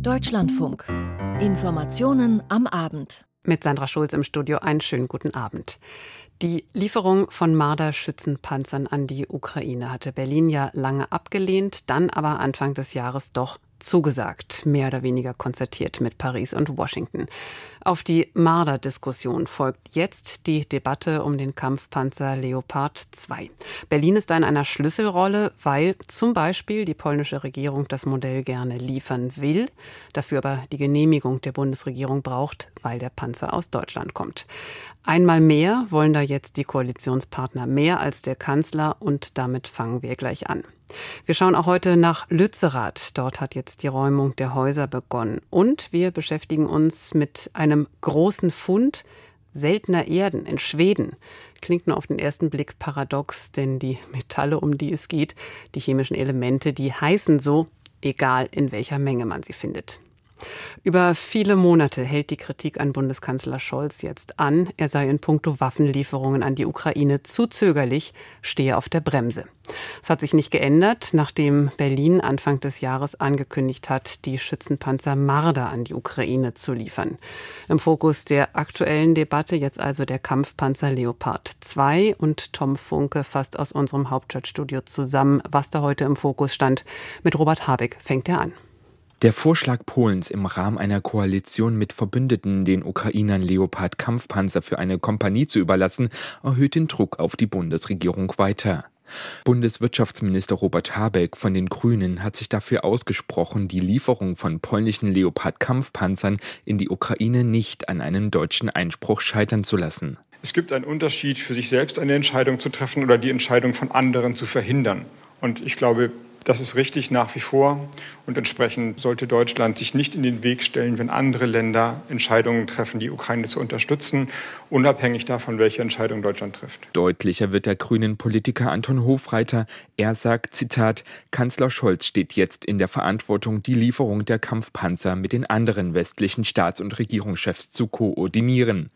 Deutschlandfunk. Informationen am Abend. Mit Sandra Schulz im Studio einen schönen guten Abend. Die Lieferung von Marder-Schützenpanzern an die Ukraine hatte Berlin ja lange abgelehnt, dann aber Anfang des Jahres doch zugesagt, mehr oder weniger konzertiert mit Paris und Washington. Auf die Marder-Diskussion folgt jetzt die Debatte um den Kampfpanzer Leopard 2. Berlin ist da in einer Schlüsselrolle, weil zum Beispiel die polnische Regierung das Modell gerne liefern will, dafür aber die Genehmigung der Bundesregierung braucht, weil der Panzer aus Deutschland kommt. Einmal mehr wollen da jetzt die Koalitionspartner mehr als der Kanzler und damit fangen wir gleich an. Wir schauen auch heute nach Lützerath. Dort hat jetzt die Räumung der Häuser begonnen. Und wir beschäftigen uns mit einem großen Fund seltener Erden in Schweden. Klingt nur auf den ersten Blick paradox, denn die Metalle, um die es geht, die chemischen Elemente, die heißen so, egal in welcher Menge man sie findet. Über viele Monate hält die Kritik an Bundeskanzler Scholz jetzt an. Er sei in puncto Waffenlieferungen an die Ukraine zu zögerlich, stehe auf der Bremse. Es hat sich nicht geändert, nachdem Berlin Anfang des Jahres angekündigt hat, die Schützenpanzer Marder an die Ukraine zu liefern. Im Fokus der aktuellen Debatte jetzt also der Kampfpanzer Leopard 2 und Tom Funke fasst aus unserem Hauptstadtstudio zusammen, was da heute im Fokus stand. Mit Robert Habeck fängt er an. Der Vorschlag Polens im Rahmen einer Koalition mit Verbündeten, den Ukrainern Leopard Kampfpanzer für eine Kompanie zu überlassen, erhöht den Druck auf die Bundesregierung weiter. Bundeswirtschaftsminister Robert Habeck von den Grünen hat sich dafür ausgesprochen, die Lieferung von polnischen Leopard-Kampfpanzern in die Ukraine nicht an einem deutschen Einspruch scheitern zu lassen. Es gibt einen Unterschied, für sich selbst eine Entscheidung zu treffen oder die Entscheidung von anderen zu verhindern. Und ich glaube, das ist richtig nach wie vor. Und entsprechend sollte Deutschland sich nicht in den Weg stellen, wenn andere Länder Entscheidungen treffen, die Ukraine zu unterstützen, unabhängig davon, welche Entscheidung Deutschland trifft. Deutlicher wird der grünen Politiker Anton Hofreiter. Er sagt, Zitat, Kanzler Scholz steht jetzt in der Verantwortung, die Lieferung der Kampfpanzer mit den anderen westlichen Staats- und Regierungschefs zu koordinieren.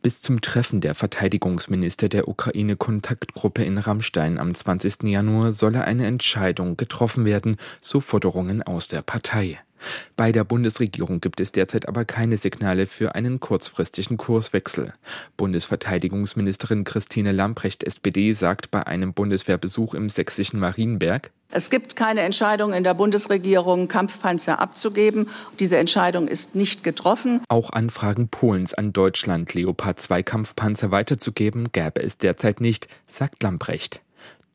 Bis zum Treffen der Verteidigungsminister der Ukraine-Kontaktgruppe in Rammstein am 20. Januar solle eine Entscheidung getroffen werden, so Forderungen aus der Partei. Bei der Bundesregierung gibt es derzeit aber keine Signale für einen kurzfristigen Kurswechsel. Bundesverteidigungsministerin Christine Lamprecht SPD sagt bei einem Bundeswehrbesuch im sächsischen Marienberg, es gibt keine Entscheidung in der Bundesregierung, Kampfpanzer abzugeben. Diese Entscheidung ist nicht getroffen. Auch Anfragen Polens an Deutschland, Leopard 2 Kampfpanzer weiterzugeben, gäbe es derzeit nicht, sagt Lamprecht.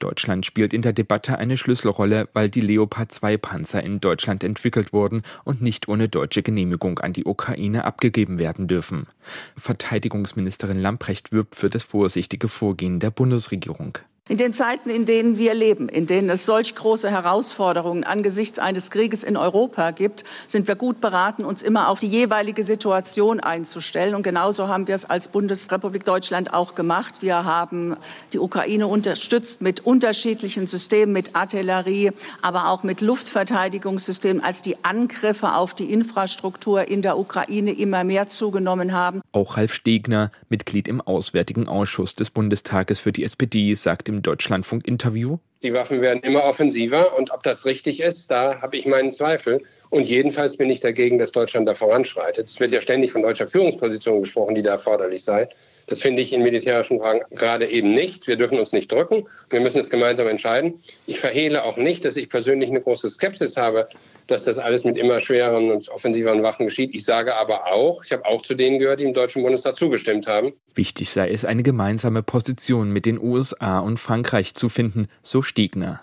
Deutschland spielt in der Debatte eine Schlüsselrolle, weil die Leopard 2 Panzer in Deutschland entwickelt wurden und nicht ohne deutsche Genehmigung an die Ukraine abgegeben werden dürfen. Verteidigungsministerin Lamprecht wirbt für das vorsichtige Vorgehen der Bundesregierung. In den Zeiten, in denen wir leben, in denen es solch große Herausforderungen angesichts eines Krieges in Europa gibt, sind wir gut beraten, uns immer auf die jeweilige Situation einzustellen. Und genauso haben wir es als Bundesrepublik Deutschland auch gemacht. Wir haben die Ukraine unterstützt mit unterschiedlichen Systemen, mit Artillerie, aber auch mit Luftverteidigungssystemen, als die Angriffe auf die Infrastruktur in der Ukraine immer mehr zugenommen haben. Auch Ralf Stegner, Mitglied im Auswärtigen Ausschuss des Bundestages für die SPD, sagt im Deutschlandfunk-Interview? Die Waffen werden immer offensiver und ob das richtig ist, da habe ich meinen Zweifel. Und jedenfalls bin ich dagegen, dass Deutschland da voranschreitet. Es wird ja ständig von deutscher Führungsposition gesprochen, die da erforderlich sei. Das finde ich in militärischen Fragen gerade eben nicht. Wir dürfen uns nicht drücken. Wir müssen es gemeinsam entscheiden. Ich verhehle auch nicht, dass ich persönlich eine große Skepsis habe, dass das alles mit immer schwereren und offensiveren Waffen geschieht. Ich sage aber auch, ich habe auch zu denen gehört, die im Deutschen Bundestag zugestimmt haben. Wichtig sei es, eine gemeinsame Position mit den USA und Frankreich zu finden, so Stegner.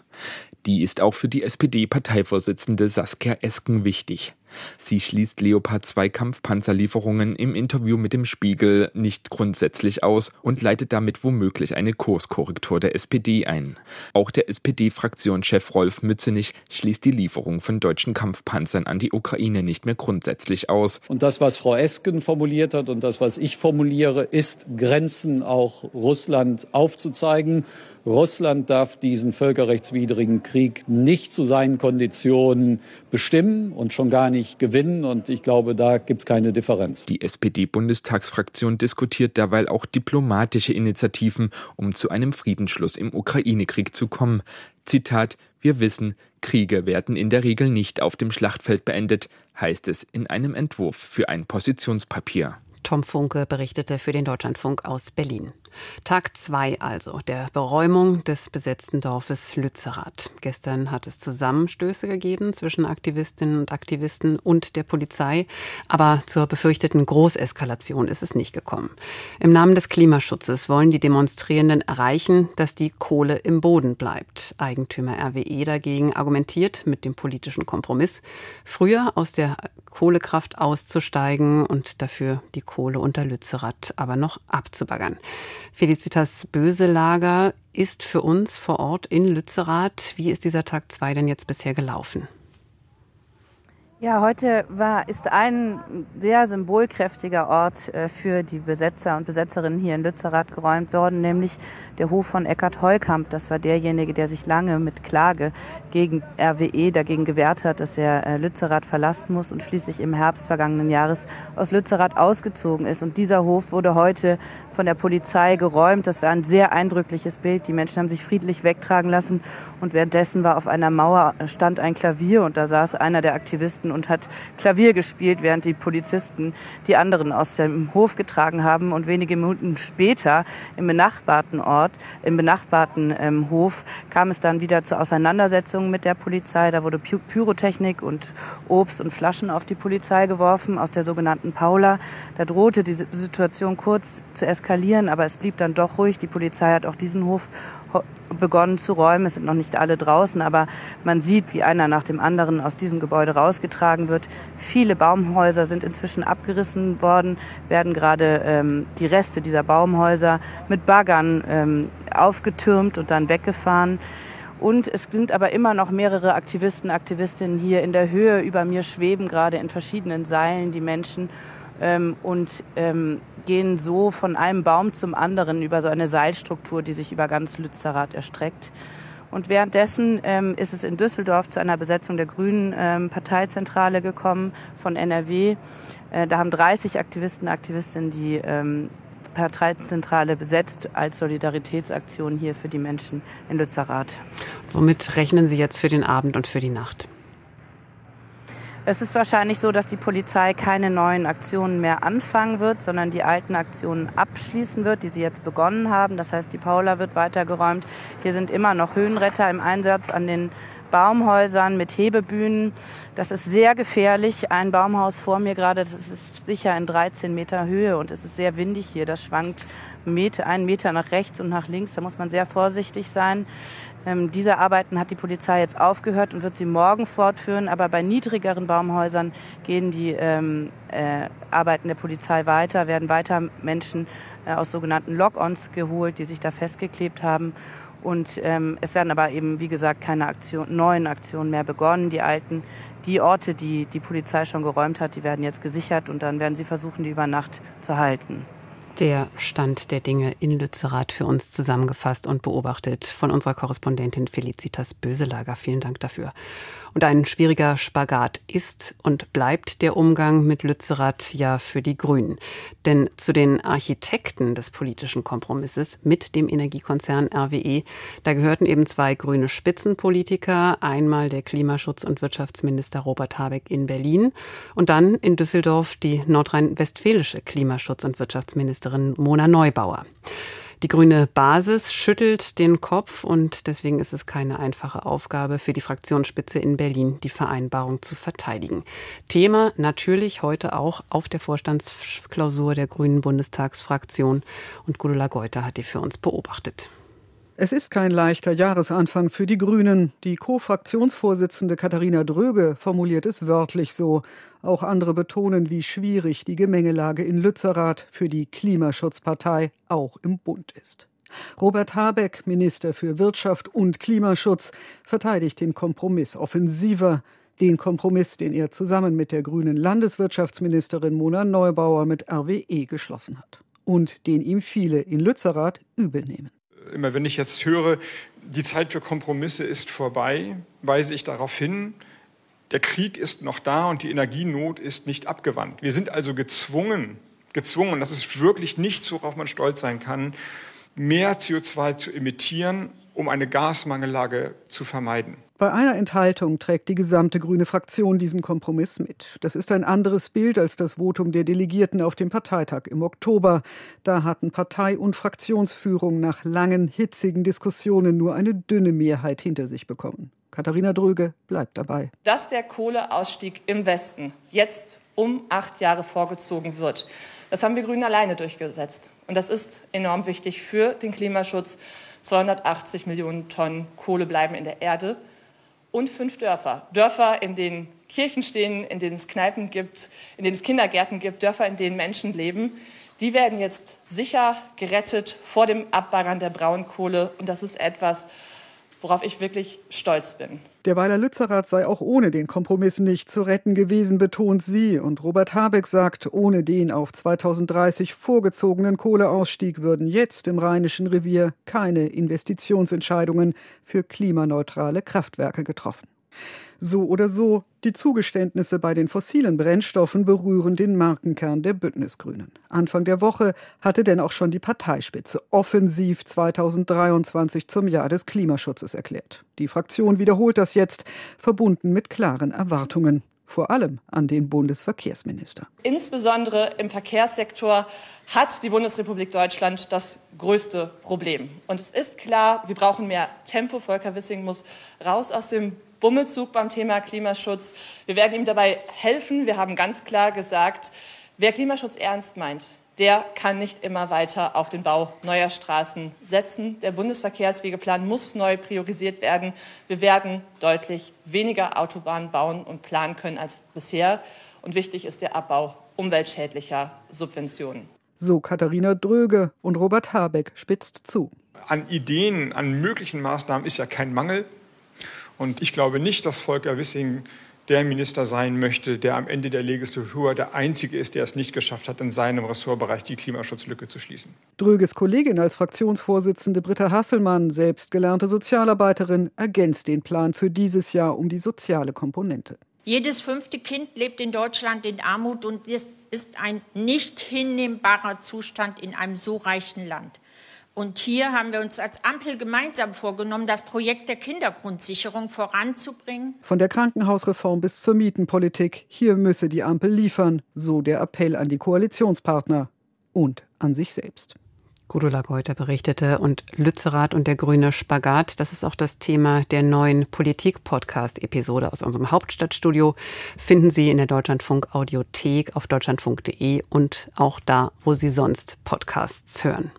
Die ist auch für die SPD-Parteivorsitzende Saskia Esken wichtig. Sie schließt Leopard 2 Kampfpanzerlieferungen im Interview mit dem Spiegel nicht grundsätzlich aus und leitet damit womöglich eine Kurskorrektur der SPD ein. Auch der SPD-Fraktionschef Rolf Mützenich schließt die Lieferung von deutschen Kampfpanzern an die Ukraine nicht mehr grundsätzlich aus. Und das, was Frau Esken formuliert hat und das, was ich formuliere, ist Grenzen auch Russland aufzuzeigen Russland darf diesen völkerrechtswidrigen Krieg nicht zu seinen Konditionen bestimmen und schon gar nicht gewinnen. Und ich glaube, da gibt es keine Differenz. Die SPD-Bundestagsfraktion diskutiert derweil auch diplomatische Initiativen, um zu einem Friedensschluss im Ukraine-Krieg zu kommen. Zitat, Wir wissen, Kriege werden in der Regel nicht auf dem Schlachtfeld beendet, heißt es in einem Entwurf für ein Positionspapier. Tom Funke berichtete für den Deutschlandfunk aus Berlin. Tag zwei also der Beräumung des besetzten Dorfes Lützerath. Gestern hat es Zusammenstöße gegeben zwischen Aktivistinnen und Aktivisten und der Polizei, aber zur befürchteten Großeskalation ist es nicht gekommen. Im Namen des Klimaschutzes wollen die Demonstrierenden erreichen, dass die Kohle im Boden bleibt. Eigentümer RWE dagegen argumentiert mit dem politischen Kompromiss, früher aus der Kohlekraft auszusteigen und dafür die Kohle unter Lützerath aber noch abzubaggern. Felicitas Böselager ist für uns vor Ort in Lützerath. Wie ist dieser Tag 2 denn jetzt bisher gelaufen? Ja, heute war, ist ein sehr symbolkräftiger Ort äh, für die Besetzer und Besetzerinnen hier in Lützerath geräumt worden, nämlich der Hof von Eckhard Heukamp. Das war derjenige, der sich lange mit Klage gegen RWE dagegen gewehrt hat, dass er äh, Lützerath verlassen muss und schließlich im Herbst vergangenen Jahres aus Lützerath ausgezogen ist. Und dieser Hof wurde heute von der Polizei geräumt. Das war ein sehr eindrückliches Bild. Die Menschen haben sich friedlich wegtragen lassen und währenddessen war auf einer Mauer stand ein Klavier und da saß einer der Aktivisten und hat Klavier gespielt, während die Polizisten die anderen aus dem Hof getragen haben. Und wenige Minuten später im benachbarten Ort, im benachbarten ähm, Hof, kam es dann wieder zu Auseinandersetzungen mit der Polizei. Da wurde Py Pyrotechnik und Obst und Flaschen auf die Polizei geworfen aus der sogenannten Paula. Da drohte die Situation kurz zu eskalieren, aber es blieb dann doch ruhig. Die Polizei hat auch diesen Hof begonnen zu räumen. Es sind noch nicht alle draußen, aber man sieht, wie einer nach dem anderen aus diesem Gebäude rausgetragen wird. Viele Baumhäuser sind inzwischen abgerissen worden, werden gerade ähm, die Reste dieser Baumhäuser mit Baggern ähm, aufgetürmt und dann weggefahren. Und es sind aber immer noch mehrere Aktivisten, Aktivistinnen hier in der Höhe über mir schweben gerade in verschiedenen Seilen die Menschen ähm, und ähm, gehen so von einem Baum zum anderen über so eine Seilstruktur, die sich über ganz Lützerath erstreckt. Und währenddessen ähm, ist es in Düsseldorf zu einer Besetzung der Grünen ähm, Parteizentrale gekommen von NRW. Äh, da haben 30 Aktivisten, Aktivistinnen die ähm, Parteizentrale besetzt als Solidaritätsaktion hier für die Menschen in Lützerath. Womit rechnen Sie jetzt für den Abend und für die Nacht? Es ist wahrscheinlich so, dass die Polizei keine neuen Aktionen mehr anfangen wird, sondern die alten Aktionen abschließen wird, die sie jetzt begonnen haben. Das heißt, die Paula wird weitergeräumt. Hier sind immer noch Höhenretter im Einsatz an den Baumhäusern mit Hebebühnen. Das ist sehr gefährlich. Ein Baumhaus vor mir gerade, das ist sicher in 13 Meter Höhe und es ist sehr windig hier. Das schwankt einen Meter nach rechts und nach links. Da muss man sehr vorsichtig sein. Ähm, diese Arbeiten hat die Polizei jetzt aufgehört und wird sie morgen fortführen. Aber bei niedrigeren Baumhäusern gehen die ähm, äh, Arbeiten der Polizei weiter, werden weiter Menschen äh, aus sogenannten Lock-ons geholt, die sich da festgeklebt haben. Und ähm, es werden aber eben, wie gesagt, keine Aktion, neuen Aktionen mehr begonnen. Die alten, die Orte, die die Polizei schon geräumt hat, die werden jetzt gesichert und dann werden sie versuchen, die über Nacht zu halten. Der Stand der Dinge in Lützerath für uns zusammengefasst und beobachtet von unserer Korrespondentin Felicitas Böselager. Vielen Dank dafür. Und ein schwieriger Spagat ist und bleibt der Umgang mit Lützerath ja für die Grünen. Denn zu den Architekten des politischen Kompromisses mit dem Energiekonzern RWE, da gehörten eben zwei grüne Spitzenpolitiker, einmal der Klimaschutz- und Wirtschaftsminister Robert Habeck in Berlin und dann in Düsseldorf die nordrhein-westfälische Klimaschutz- und Wirtschaftsministerin Mona Neubauer. Die grüne Basis schüttelt den Kopf und deswegen ist es keine einfache Aufgabe für die Fraktionsspitze in Berlin, die Vereinbarung zu verteidigen. Thema natürlich heute auch auf der Vorstandsklausur der Grünen Bundestagsfraktion und Gudula Geuter hat die für uns beobachtet. Es ist kein leichter Jahresanfang für die Grünen. Die Co-Fraktionsvorsitzende Katharina Dröge formuliert es wörtlich so. Auch andere betonen, wie schwierig die Gemengelage in Lützerath für die Klimaschutzpartei auch im Bund ist. Robert Habeck, Minister für Wirtschaft und Klimaschutz, verteidigt den Kompromiss offensiver. Den Kompromiss, den er zusammen mit der grünen Landeswirtschaftsministerin Mona Neubauer mit RWE geschlossen hat. Und den ihm viele in Lützerath übel nehmen immer wenn ich jetzt höre, die Zeit für Kompromisse ist vorbei, weise ich darauf hin, der Krieg ist noch da und die Energienot ist nicht abgewandt. Wir sind also gezwungen, gezwungen, das ist wirklich nichts, worauf man stolz sein kann, mehr CO2 zu emittieren, um eine Gasmangellage zu vermeiden. Bei einer Enthaltung trägt die gesamte grüne Fraktion diesen Kompromiss mit. Das ist ein anderes Bild als das Votum der Delegierten auf dem Parteitag im Oktober. Da hatten Partei und Fraktionsführung nach langen, hitzigen Diskussionen nur eine dünne Mehrheit hinter sich bekommen. Katharina Dröge bleibt dabei. Dass der Kohleausstieg im Westen jetzt um acht Jahre vorgezogen wird, das haben wir Grünen alleine durchgesetzt. Und das ist enorm wichtig für den Klimaschutz. 280 Millionen Tonnen Kohle bleiben in der Erde und fünf Dörfer. Dörfer, in denen Kirchen stehen, in denen es Kneipen gibt, in denen es Kindergärten gibt, Dörfer, in denen Menschen leben. Die werden jetzt sicher gerettet vor dem Abbaggern der Braunkohle. Und das ist etwas, worauf ich wirklich stolz bin. Der Weiler Lützerath sei auch ohne den Kompromiss nicht zu retten gewesen, betont sie. Und Robert Habeck sagt, ohne den auf 2030 vorgezogenen Kohleausstieg würden jetzt im Rheinischen Revier keine Investitionsentscheidungen für klimaneutrale Kraftwerke getroffen. So oder so, die Zugeständnisse bei den fossilen Brennstoffen berühren den Markenkern der Bündnisgrünen. Anfang der Woche hatte denn auch schon die Parteispitze offensiv 2023 zum Jahr des Klimaschutzes erklärt. Die Fraktion wiederholt das jetzt, verbunden mit klaren Erwartungen vor allem an den Bundesverkehrsminister. Insbesondere im Verkehrssektor hat die Bundesrepublik Deutschland das größte Problem. Und es ist klar, wir brauchen mehr Tempo. Volker Wissing muss raus aus dem Bummelzug beim Thema Klimaschutz. Wir werden ihm dabei helfen. Wir haben ganz klar gesagt, wer Klimaschutz ernst meint, der kann nicht immer weiter auf den Bau neuer Straßen setzen. Der Bundesverkehrswegeplan muss neu priorisiert werden. Wir werden deutlich weniger Autobahnen bauen und planen können als bisher. Und wichtig ist der Abbau umweltschädlicher Subventionen. So Katharina Dröge und Robert Habeck spitzt zu. An Ideen, an möglichen Maßnahmen ist ja kein Mangel. Und ich glaube nicht, dass Volker Wissing der Minister sein möchte, der am Ende der Legislatur der Einzige ist, der es nicht geschafft hat, in seinem Ressortbereich die Klimaschutzlücke zu schließen. Dröges Kollegin als Fraktionsvorsitzende Britta Hasselmann, selbst gelernte Sozialarbeiterin, ergänzt den Plan für dieses Jahr um die soziale Komponente. Jedes fünfte Kind lebt in Deutschland in Armut und es ist ein nicht hinnehmbarer Zustand in einem so reichen Land. Und hier haben wir uns als Ampel gemeinsam vorgenommen, das Projekt der Kindergrundsicherung voranzubringen. Von der Krankenhausreform bis zur Mietenpolitik, hier müsse die Ampel liefern, so der Appell an die Koalitionspartner und an sich selbst. Gudula Geuter berichtete und Lützerath und der grüne Spagat, das ist auch das Thema der neuen Politik-Podcast-Episode aus unserem Hauptstadtstudio, finden Sie in der Deutschlandfunk Audiothek auf deutschlandfunk.de und auch da, wo Sie sonst Podcasts hören.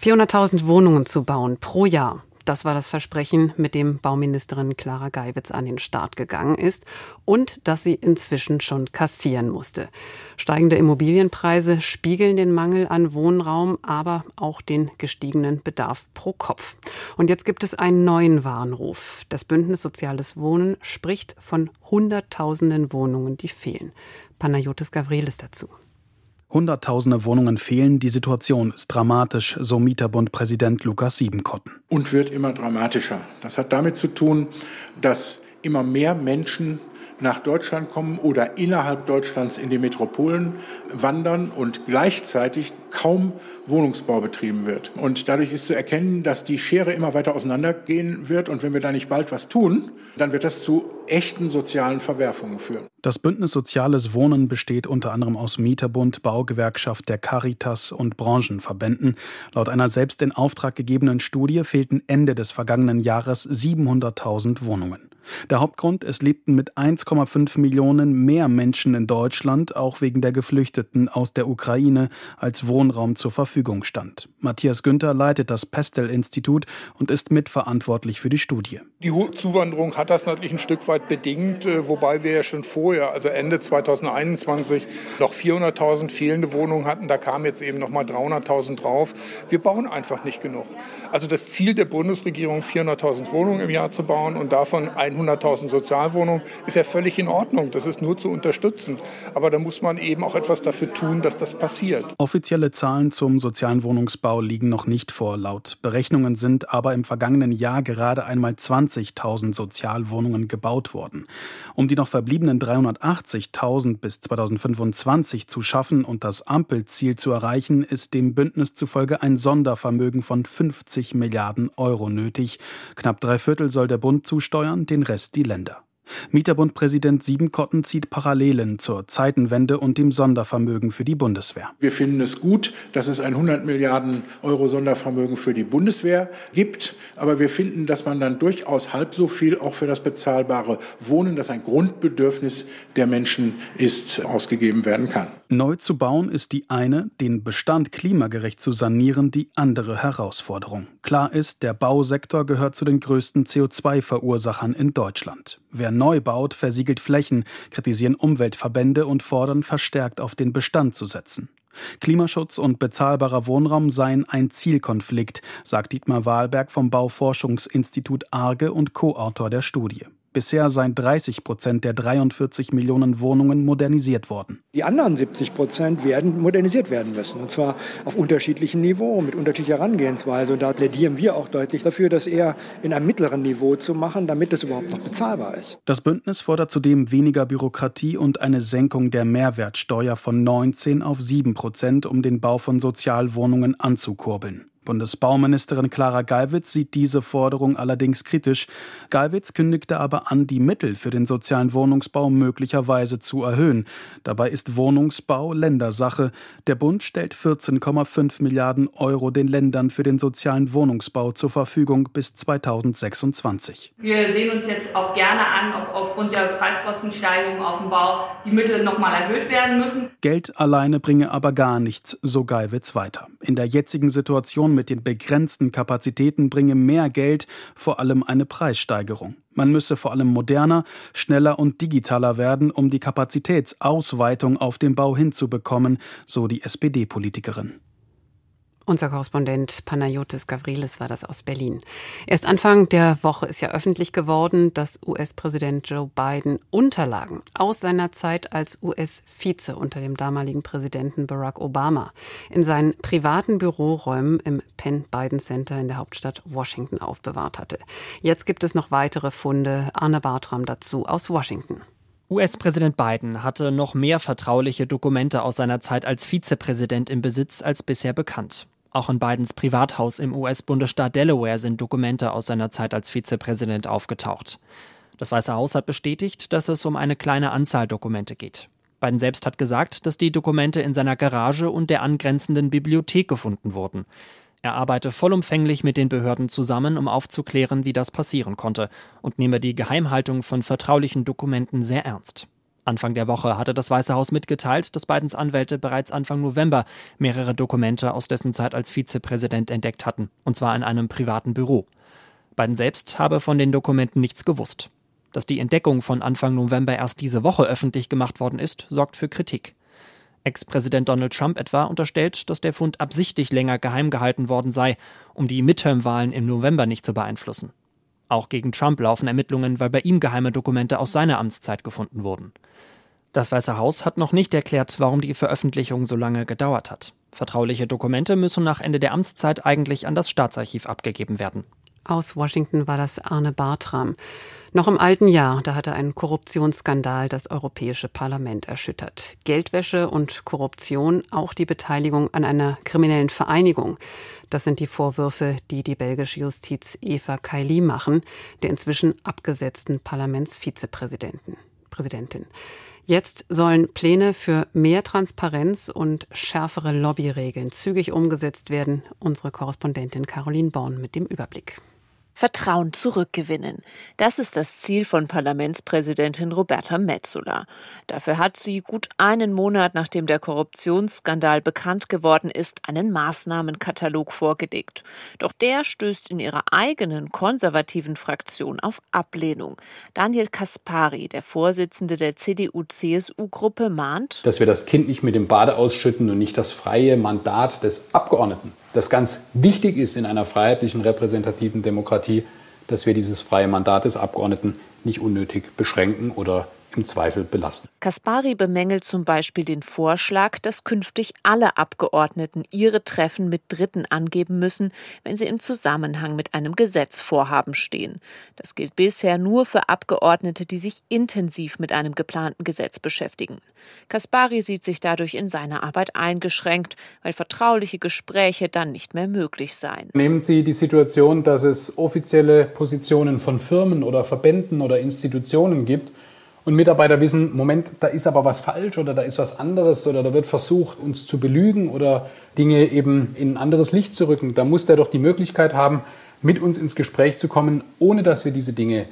400.000 Wohnungen zu bauen pro Jahr. Das war das Versprechen, mit dem Bauministerin Clara Geiwitz an den Start gegangen ist und das sie inzwischen schon kassieren musste. Steigende Immobilienpreise spiegeln den Mangel an Wohnraum, aber auch den gestiegenen Bedarf pro Kopf. Und jetzt gibt es einen neuen Warnruf. Das Bündnis Soziales Wohnen spricht von Hunderttausenden Wohnungen, die fehlen. Panayotis Gavrilis dazu. Hunderttausende Wohnungen fehlen. Die Situation ist dramatisch, so Mieterbund-Präsident Lukas Siebenkotten. Und wird immer dramatischer. Das hat damit zu tun, dass immer mehr Menschen nach Deutschland kommen oder innerhalb Deutschlands in die Metropolen wandern und gleichzeitig kaum Wohnungsbau betrieben wird. Und dadurch ist zu erkennen, dass die Schere immer weiter auseinandergehen wird. Und wenn wir da nicht bald was tun, dann wird das zu echten sozialen Verwerfungen führen. Das Bündnis Soziales Wohnen besteht unter anderem aus Mieterbund, Baugewerkschaft der Caritas und Branchenverbänden. Laut einer selbst in Auftrag gegebenen Studie fehlten Ende des vergangenen Jahres 700.000 Wohnungen. Der Hauptgrund, es lebten mit 1,5 Millionen mehr Menschen in Deutschland, auch wegen der Geflüchteten aus der Ukraine, als Wohnraum zur Verfügung stand. Matthias Günther leitet das Pestel-Institut und ist mitverantwortlich für die Studie. Die Zuwanderung hat das natürlich ein Stück weit bedingt, äh, wobei wir ja schon vorher, also Ende 2021, noch 400.000 fehlende Wohnungen hatten. Da kamen jetzt eben noch mal 300.000 drauf. Wir bauen einfach nicht genug. Also das Ziel der Bundesregierung, 400.000 Wohnungen im Jahr zu bauen und davon ein 100.000 Sozialwohnungen ist ja völlig in Ordnung. Das ist nur zu unterstützen. Aber da muss man eben auch etwas dafür tun, dass das passiert. Offizielle Zahlen zum sozialen Wohnungsbau liegen noch nicht vor. Laut Berechnungen sind aber im vergangenen Jahr gerade einmal 20.000 Sozialwohnungen gebaut worden. Um die noch verbliebenen 380.000 bis 2025 zu schaffen und das Ampelziel zu erreichen, ist dem Bündnis zufolge ein Sondervermögen von 50 Milliarden Euro nötig. Knapp drei Viertel soll der Bund zusteuern, den Rest die Länder. Mieterbundpräsident Siebenkotten zieht Parallelen zur Zeitenwende und dem Sondervermögen für die Bundeswehr. Wir finden es gut, dass es ein 100 Milliarden Euro Sondervermögen für die Bundeswehr gibt. Aber wir finden, dass man dann durchaus halb so viel auch für das bezahlbare Wohnen, das ein Grundbedürfnis der Menschen ist, ausgegeben werden kann. Neu zu bauen ist die eine, den Bestand klimagerecht zu sanieren, die andere Herausforderung. Klar ist, der Bausektor gehört zu den größten CO2-Verursachern in Deutschland. Wer neu baut, versiegelt Flächen, kritisieren Umweltverbände und fordern verstärkt auf den Bestand zu setzen. Klimaschutz und bezahlbarer Wohnraum seien ein Zielkonflikt, sagt Dietmar Wahlberg vom Bauforschungsinstitut Arge und Co-Autor der Studie. Bisher seien 30 Prozent der 43 Millionen Wohnungen modernisiert worden. Die anderen 70 Prozent werden modernisiert werden müssen. Und zwar auf unterschiedlichem Niveau, mit unterschiedlicher Herangehensweise. Und da plädieren wir auch deutlich dafür, das eher in einem mittleren Niveau zu machen, damit es überhaupt noch bezahlbar ist. Das Bündnis fordert zudem weniger Bürokratie und eine Senkung der Mehrwertsteuer von 19 auf 7 Prozent, um den Bau von Sozialwohnungen anzukurbeln. Bundesbauministerin Clara Geiwitz sieht diese Forderung allerdings kritisch. Geiwitz kündigte aber an, die Mittel für den sozialen Wohnungsbau möglicherweise zu erhöhen. Dabei ist Wohnungsbau Ländersache. Der Bund stellt 14,5 Milliarden Euro den Ländern für den sozialen Wohnungsbau zur Verfügung bis 2026. Wir sehen uns jetzt auch gerne an, ob aufgrund der Preiskostensteigerung auf dem Bau die Mittel nochmal erhöht werden müssen. Geld alleine bringe aber gar nichts, so Geiwitz weiter. In der jetzigen Situation mit den begrenzten Kapazitäten bringe mehr Geld, vor allem eine Preissteigerung. Man müsse vor allem moderner, schneller und digitaler werden, um die Kapazitätsausweitung auf dem Bau hinzubekommen, so die SPD-Politikerin. Unser Korrespondent Panayotis Gavrilis war das aus Berlin. Erst Anfang der Woche ist ja öffentlich geworden, dass US-Präsident Joe Biden Unterlagen aus seiner Zeit als US-Vize unter dem damaligen Präsidenten Barack Obama in seinen privaten Büroräumen im Penn Biden Center in der Hauptstadt Washington aufbewahrt hatte. Jetzt gibt es noch weitere Funde. Arne Bartram dazu aus Washington. US-Präsident Biden hatte noch mehr vertrauliche Dokumente aus seiner Zeit als Vizepräsident im Besitz als bisher bekannt. Auch in Bidens Privathaus im US-Bundesstaat Delaware sind Dokumente aus seiner Zeit als Vizepräsident aufgetaucht. Das Weiße Haus hat bestätigt, dass es um eine kleine Anzahl Dokumente geht. Biden selbst hat gesagt, dass die Dokumente in seiner Garage und der angrenzenden Bibliothek gefunden wurden. Er arbeite vollumfänglich mit den Behörden zusammen, um aufzuklären, wie das passieren konnte, und nehme die Geheimhaltung von vertraulichen Dokumenten sehr ernst. Anfang der Woche hatte das Weiße Haus mitgeteilt, dass Bidens Anwälte bereits Anfang November mehrere Dokumente aus dessen Zeit als Vizepräsident entdeckt hatten, und zwar in einem privaten Büro. Biden selbst habe von den Dokumenten nichts gewusst. Dass die Entdeckung von Anfang November erst diese Woche öffentlich gemacht worden ist, sorgt für Kritik. Ex-Präsident Donald Trump etwa unterstellt, dass der Fund absichtlich länger geheim gehalten worden sei, um die Midterm-Wahlen im November nicht zu beeinflussen. Auch gegen Trump laufen Ermittlungen, weil bei ihm geheime Dokumente aus seiner Amtszeit gefunden wurden. Das Weiße Haus hat noch nicht erklärt, warum die Veröffentlichung so lange gedauert hat. Vertrauliche Dokumente müssen nach Ende der Amtszeit eigentlich an das Staatsarchiv abgegeben werden. Aus Washington war das Arne Bartram. Noch im alten Jahr, da hatte ein Korruptionsskandal das Europäische Parlament erschüttert. Geldwäsche und Korruption, auch die Beteiligung an einer kriminellen Vereinigung. Das sind die Vorwürfe, die die belgische Justiz Eva Kaili machen, der inzwischen abgesetzten Parlamentsvizepräsidentin. Präsidentin. Jetzt sollen Pläne für mehr Transparenz und schärfere Lobbyregeln zügig umgesetzt werden. Unsere Korrespondentin Caroline Born mit dem Überblick. Vertrauen zurückgewinnen. Das ist das Ziel von Parlamentspräsidentin Roberta Metsola. Dafür hat sie gut einen Monat nachdem der Korruptionsskandal bekannt geworden ist, einen Maßnahmenkatalog vorgelegt. Doch der stößt in ihrer eigenen konservativen Fraktion auf Ablehnung. Daniel Kaspari, der Vorsitzende der CDU-CSU-Gruppe, mahnt, dass wir das Kind nicht mit dem Bade ausschütten und nicht das freie Mandat des Abgeordneten das ganz wichtig ist in einer freiheitlichen repräsentativen Demokratie, dass wir dieses freie Mandat des Abgeordneten nicht unnötig beschränken oder im Zweifel belasten. Kaspari bemängelt zum Beispiel den Vorschlag, dass künftig alle Abgeordneten ihre Treffen mit Dritten angeben müssen, wenn sie im Zusammenhang mit einem Gesetzvorhaben stehen. Das gilt bisher nur für Abgeordnete, die sich intensiv mit einem geplanten Gesetz beschäftigen. Kaspari sieht sich dadurch in seiner Arbeit eingeschränkt, weil vertrauliche Gespräche dann nicht mehr möglich seien. Nehmen Sie die Situation, dass es offizielle Positionen von Firmen oder Verbänden oder Institutionen gibt, und Mitarbeiter wissen, Moment, da ist aber was falsch oder da ist was anderes oder da wird versucht, uns zu belügen oder Dinge eben in ein anderes Licht zu rücken. Da muss der doch die Möglichkeit haben, mit uns ins Gespräch zu kommen, ohne dass wir diese Dinge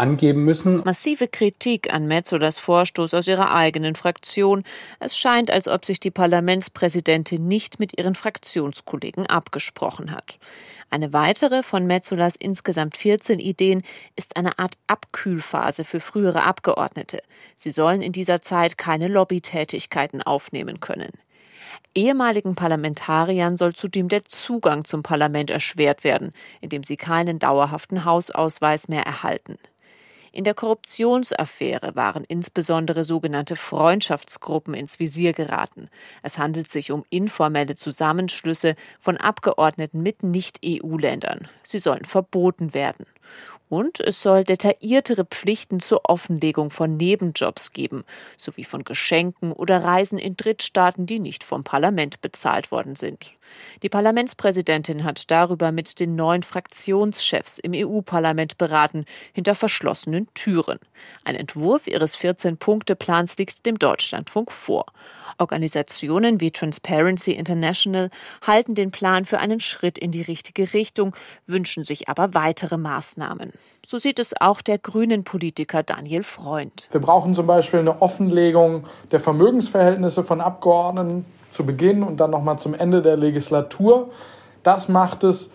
angeben müssen. Massive Kritik an Metzolas Vorstoß aus ihrer eigenen Fraktion. Es scheint, als ob sich die Parlamentspräsidentin nicht mit ihren Fraktionskollegen abgesprochen hat. Eine weitere von Metzolas insgesamt 14 Ideen ist eine Art Abkühlphase für frühere Abgeordnete. Sie sollen in dieser Zeit keine Lobbytätigkeiten aufnehmen können. Ehemaligen Parlamentariern soll zudem der Zugang zum Parlament erschwert werden, indem sie keinen dauerhaften Hausausweis mehr erhalten. In der Korruptionsaffäre waren insbesondere sogenannte Freundschaftsgruppen ins Visier geraten. Es handelt sich um informelle Zusammenschlüsse von Abgeordneten mit Nicht-EU-Ländern. Sie sollen verboten werden. Und es soll detailliertere Pflichten zur Offenlegung von Nebenjobs geben, sowie von Geschenken oder Reisen in Drittstaaten, die nicht vom Parlament bezahlt worden sind. Die Parlamentspräsidentin hat darüber mit den neuen Fraktionschefs im EU-Parlament beraten, hinter verschlossenen Türen. Ein Entwurf ihres 14-Punkte-Plans liegt dem Deutschlandfunk vor. Organisationen wie Transparency International halten den Plan für einen Schritt in die richtige Richtung, wünschen sich aber weitere Maßnahmen. So sieht es auch der grünen Politiker Daniel Freund. Wir brauchen zum Beispiel eine Offenlegung der Vermögensverhältnisse von Abgeordneten zu Beginn und dann nochmal zum Ende der Legislatur. Das macht es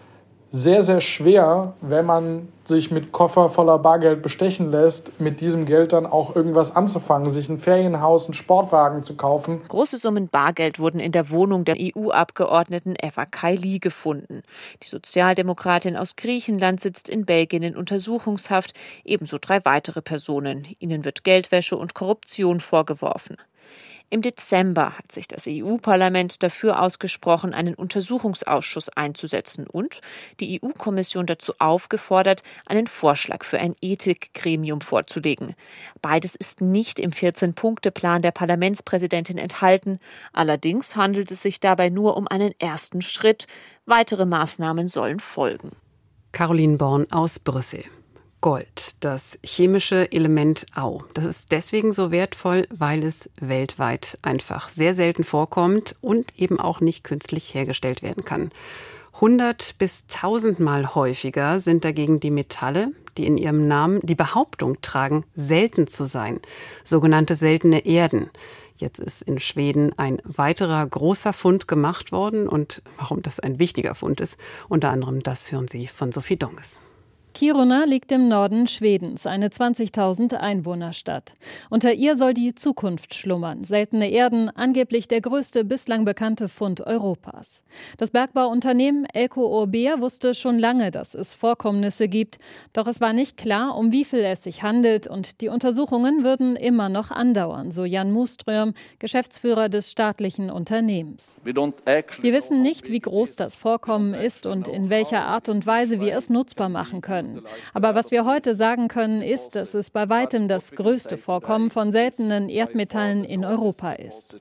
sehr, sehr schwer, wenn man sich mit Koffer voller Bargeld bestechen lässt, mit diesem Geld dann auch irgendwas anzufangen, sich ein Ferienhaus, einen Sportwagen zu kaufen. Große Summen Bargeld wurden in der Wohnung der EU-Abgeordneten Eva Kaili gefunden. Die Sozialdemokratin aus Griechenland sitzt in Belgien in Untersuchungshaft, ebenso drei weitere Personen. Ihnen wird Geldwäsche und Korruption vorgeworfen. Im Dezember hat sich das EU-Parlament dafür ausgesprochen, einen Untersuchungsausschuss einzusetzen und die EU-Kommission dazu aufgefordert, einen Vorschlag für ein Ethikgremium vorzulegen. Beides ist nicht im 14-Punkte-Plan der Parlamentspräsidentin enthalten. Allerdings handelt es sich dabei nur um einen ersten Schritt. Weitere Maßnahmen sollen folgen. Caroline Born aus Brüssel. Gold, das chemische Element Au. Das ist deswegen so wertvoll, weil es weltweit einfach sehr selten vorkommt und eben auch nicht künstlich hergestellt werden kann. 100 bis 1000 Mal häufiger sind dagegen die Metalle, die in ihrem Namen die Behauptung tragen, selten zu sein, sogenannte seltene Erden. Jetzt ist in Schweden ein weiterer großer Fund gemacht worden und warum das ein wichtiger Fund ist, unter anderem das hören Sie von Sophie Donges. Kiruna liegt im Norden Schwedens, eine 20.000 Einwohnerstadt. Unter ihr soll die Zukunft schlummern. Seltene Erden, angeblich der größte bislang bekannte Fund Europas. Das Bergbauunternehmen Elko Orbea wusste schon lange, dass es Vorkommnisse gibt. Doch es war nicht klar, um wie viel es sich handelt und die Untersuchungen würden immer noch andauern, so Jan Muström, Geschäftsführer des staatlichen Unternehmens. Wir wissen nicht, wie groß das Vorkommen ist und in welcher Art und Weise wir es nutzbar machen können können. Aber was wir heute sagen können, ist, dass es bei weitem das größte Vorkommen von seltenen Erdmetallen in Europa ist.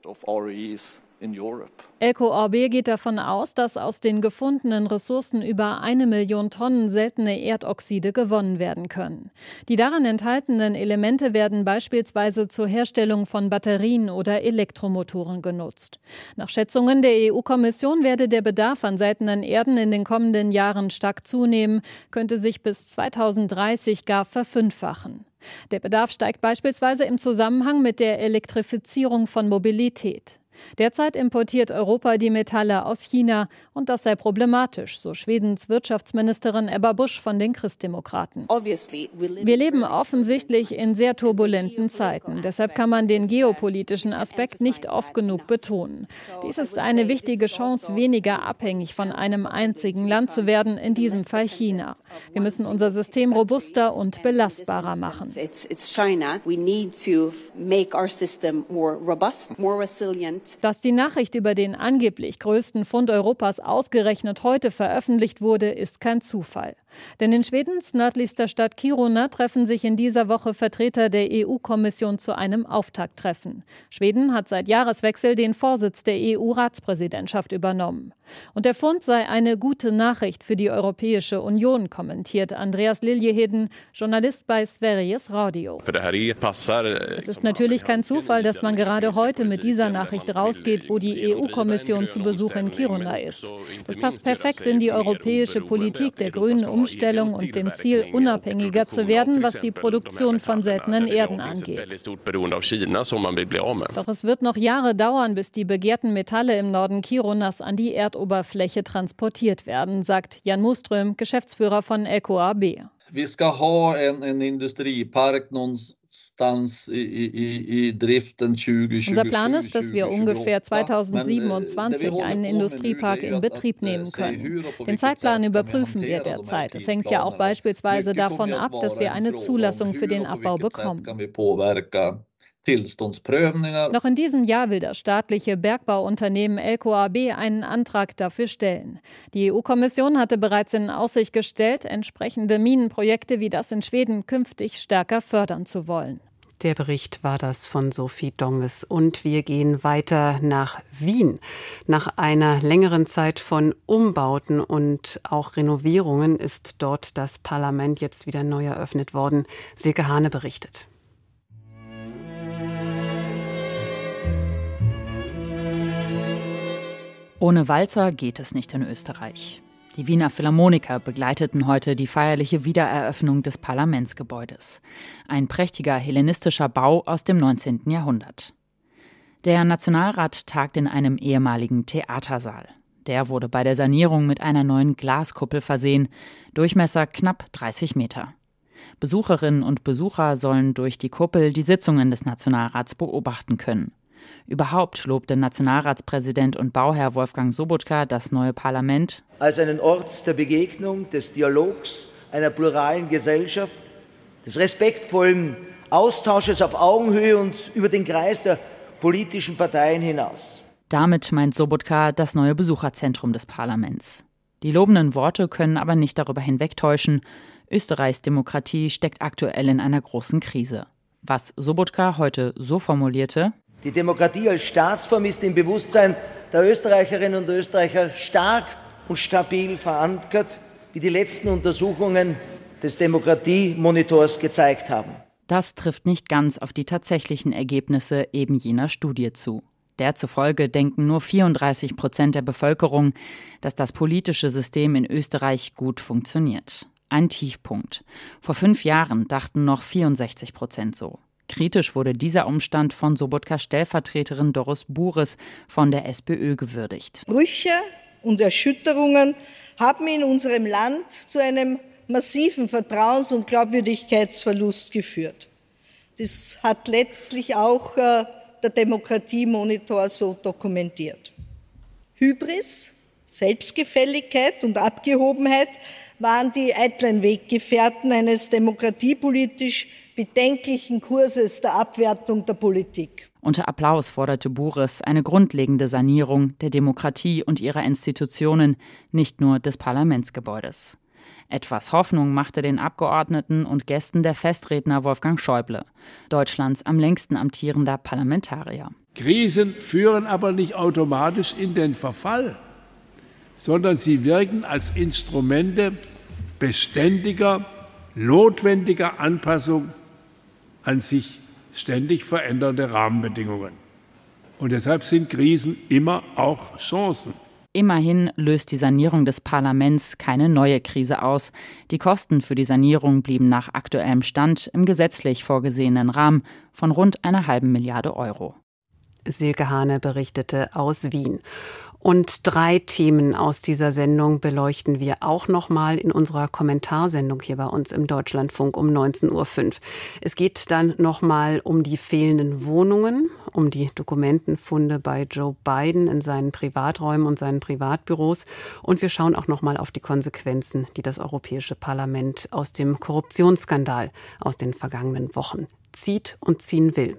Elko Orbe geht davon aus, dass aus den gefundenen Ressourcen über eine Million Tonnen seltene Erdoxide gewonnen werden können. Die darin enthaltenen Elemente werden beispielsweise zur Herstellung von Batterien oder Elektromotoren genutzt. Nach Schätzungen der EU-Kommission werde der Bedarf an seltenen Erden in den kommenden Jahren stark zunehmen, könnte sich bis 2030 gar verfünffachen. Der Bedarf steigt beispielsweise im Zusammenhang mit der Elektrifizierung von Mobilität. Derzeit importiert Europa die Metalle aus China und das sei problematisch, so Schwedens Wirtschaftsministerin Ebba Busch von den Christdemokraten. Wir leben offensichtlich in sehr turbulenten Zeiten. Deshalb kann man den geopolitischen Aspekt nicht oft genug betonen. Dies ist eine wichtige Chance, weniger abhängig von einem einzigen Land zu werden, in diesem Fall China. Wir müssen unser System robuster und belastbarer machen. Dass die Nachricht über den angeblich größten Fund Europas ausgerechnet heute veröffentlicht wurde, ist kein Zufall. Denn in Schwedens nördlichster Stadt Kiruna treffen sich in dieser Woche Vertreter der EU-Kommission zu einem Auftakttreffen. Schweden hat seit Jahreswechsel den Vorsitz der EU-Ratspräsidentschaft übernommen. Und der Fund sei eine gute Nachricht für die Europäische Union, kommentiert Andreas Liljeheden, Journalist bei Sveriges Radio. Es ist natürlich kein Zufall, dass man gerade heute mit dieser Nachricht rausgeht, wo die EU-Kommission zu Besuch in Kiruna ist. Das passt perfekt in die europäische Politik der grünen Umstellung und dem Ziel, unabhängiger zu werden, was die Produktion von seltenen Erden angeht. Doch es wird noch Jahre dauern, bis die begehrten Metalle im Norden Kirunas an die Erdoberfläche transportiert werden, sagt Jan Muström, Geschäftsführer von LKAB. Wir ska ha en, en industripark unser Plan ist, dass wir ungefähr 2027 äh, einen Industriepark in Betrieb nehmen können. Den Zeitplan überprüfen wir derzeit. Es hängt ja auch beispielsweise davon ab, dass wir eine Zulassung für den Abbau bekommen. Noch in diesem Jahr will das staatliche Bergbauunternehmen LKAB einen Antrag dafür stellen. Die EU-Kommission hatte bereits in Aussicht gestellt, entsprechende Minenprojekte wie das in Schweden künftig stärker fördern zu wollen. Der Bericht war das von Sophie Donges. Und wir gehen weiter nach Wien. Nach einer längeren Zeit von Umbauten und auch Renovierungen ist dort das Parlament jetzt wieder neu eröffnet worden. Silke Hane berichtet. Ohne Walzer geht es nicht in Österreich. Die Wiener Philharmoniker begleiteten heute die feierliche Wiedereröffnung des Parlamentsgebäudes. Ein prächtiger hellenistischer Bau aus dem 19. Jahrhundert. Der Nationalrat tagt in einem ehemaligen Theatersaal. Der wurde bei der Sanierung mit einer neuen Glaskuppel versehen, Durchmesser knapp 30 Meter. Besucherinnen und Besucher sollen durch die Kuppel die Sitzungen des Nationalrats beobachten können. Überhaupt lobte Nationalratspräsident und Bauherr Wolfgang Sobotka das neue Parlament als einen Ort der Begegnung, des Dialogs, einer pluralen Gesellschaft, des respektvollen Austausches auf Augenhöhe und über den Kreis der politischen Parteien hinaus. Damit meint Sobotka das neue Besucherzentrum des Parlaments. Die lobenden Worte können aber nicht darüber hinwegtäuschen, Österreichs Demokratie steckt aktuell in einer großen Krise. Was Sobotka heute so formulierte die Demokratie als Staatsform ist im Bewusstsein der Österreicherinnen und Österreicher stark und stabil verankert, wie die letzten Untersuchungen des Demokratiemonitors gezeigt haben. Das trifft nicht ganz auf die tatsächlichen Ergebnisse eben jener Studie zu. Der zufolge denken nur 34 Prozent der Bevölkerung, dass das politische System in Österreich gut funktioniert. Ein Tiefpunkt. Vor fünf Jahren dachten noch 64 Prozent so. Kritisch wurde dieser Umstand von Sobotkas Stellvertreterin Doris Bures von der SPÖ gewürdigt. Brüche und Erschütterungen haben in unserem Land zu einem massiven Vertrauens- und Glaubwürdigkeitsverlust geführt. Das hat letztlich auch äh, der Demokratiemonitor so dokumentiert. Hybris, Selbstgefälligkeit und Abgehobenheit waren die eitlen Weggefährten eines demokratiepolitisch bedenklichen Kurses der Abwertung der Politik. Unter Applaus forderte Bures eine grundlegende Sanierung der Demokratie und ihrer Institutionen, nicht nur des Parlamentsgebäudes. Etwas Hoffnung machte den Abgeordneten und Gästen der Festredner Wolfgang Schäuble, Deutschlands am längsten amtierender Parlamentarier. Krisen führen aber nicht automatisch in den Verfall, sondern sie wirken als Instrumente beständiger, notwendiger Anpassung an sich ständig verändernde Rahmenbedingungen. Und deshalb sind Krisen immer auch Chancen. Immerhin löst die Sanierung des Parlaments keine neue Krise aus. Die Kosten für die Sanierung blieben nach aktuellem Stand im gesetzlich vorgesehenen Rahmen von rund einer halben Milliarde Euro. Silke Hane berichtete aus Wien. Und drei Themen aus dieser Sendung beleuchten wir auch nochmal in unserer Kommentarsendung hier bei uns im Deutschlandfunk um 19.05 Uhr. Es geht dann nochmal um die fehlenden Wohnungen, um die Dokumentenfunde bei Joe Biden in seinen Privaträumen und seinen Privatbüros. Und wir schauen auch nochmal auf die Konsequenzen, die das Europäische Parlament aus dem Korruptionsskandal aus den vergangenen Wochen zieht und ziehen will.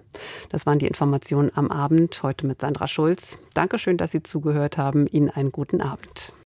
Das waren die Informationen am Abend heute mit Sandra Schulz. Dankeschön, dass Sie zugehört haben. Ihnen einen guten Abend.